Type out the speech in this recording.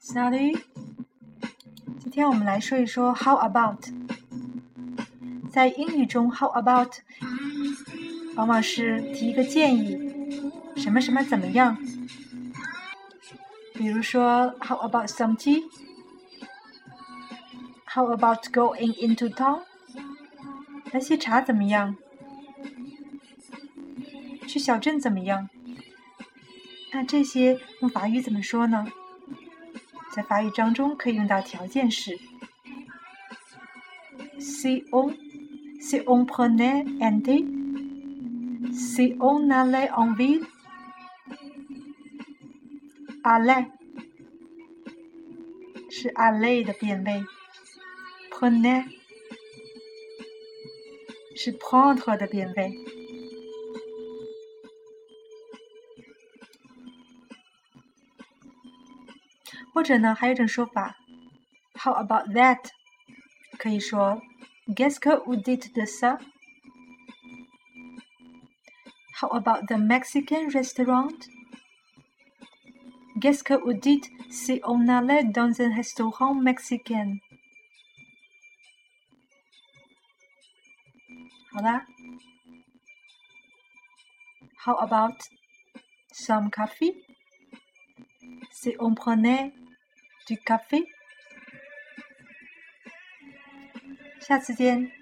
Salut，今天我们来说一说 How about。在英语中，How about 往往是提一个建议，什么什么怎么样。比如说，How about some tea？How about going into town？来些茶怎么样？去小镇怎么样？那这些用法语怎么说呢？在法语当中可以用到条件式：si on si on prenait un thé, si on allait en ville, allait 是 allait 的变位，prenait 是 prendre 的变位。或者呢，还有一种说法，How about that？可以说，Qu'est-ce que vous dites de ça？How about the Mexican restaurant？Qu'est-ce que vous dites si on allait dans un restaurant mexicain？好啦，How about some coffee？Si on prenait du café。下次见。